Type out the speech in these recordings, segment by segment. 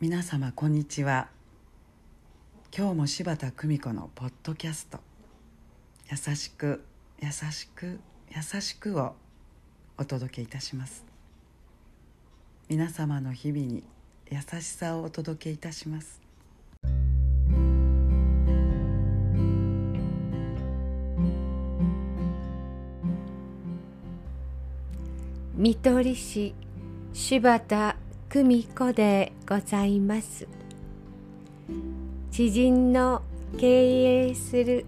皆様こんにちは。今日も柴田久美子のポッドキャスト「優しく優しく優しく」をお届けいたします。皆様の日々に優しさをお届けいたします。見取り師柴田久美子でございます。知人の経営する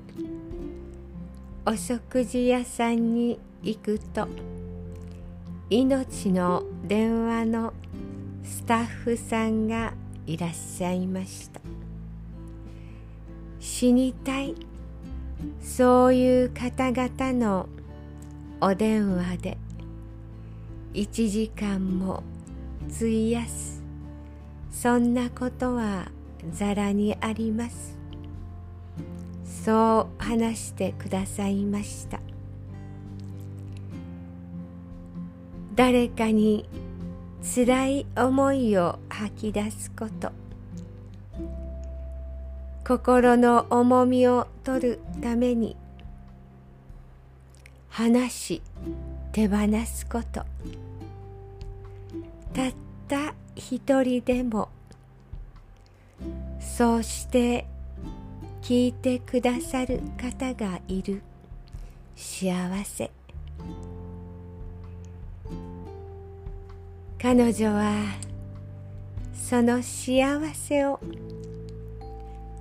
お食事屋さんに行くと命の電話のスタッフさんがいらっしゃいました。死にたいそういう方々のお電話で1時間も費やす。そんなことはざらにあります。そう話してくださいました。誰かにつらい思いを吐き出すこと。心の重みを取るために話し手放すこと。たった一人でもそうして聞いてくださる方がいる。幸せ。彼女はその幸せを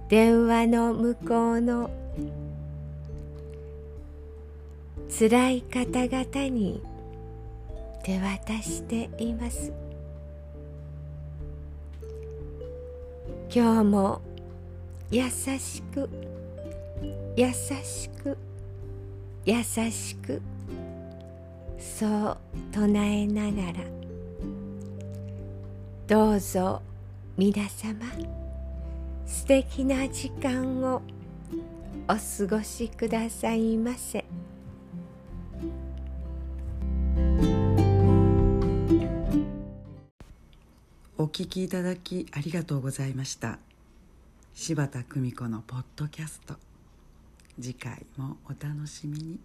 電話の向こうの辛い方々に手渡しています今日も優しく優しく優しくそう唱えながらどうぞ皆様素敵な時間をお過ごしくださいませ。お聞きいただきありがとうございました。柴田久美子のポッドキャスト。次回もお楽しみに。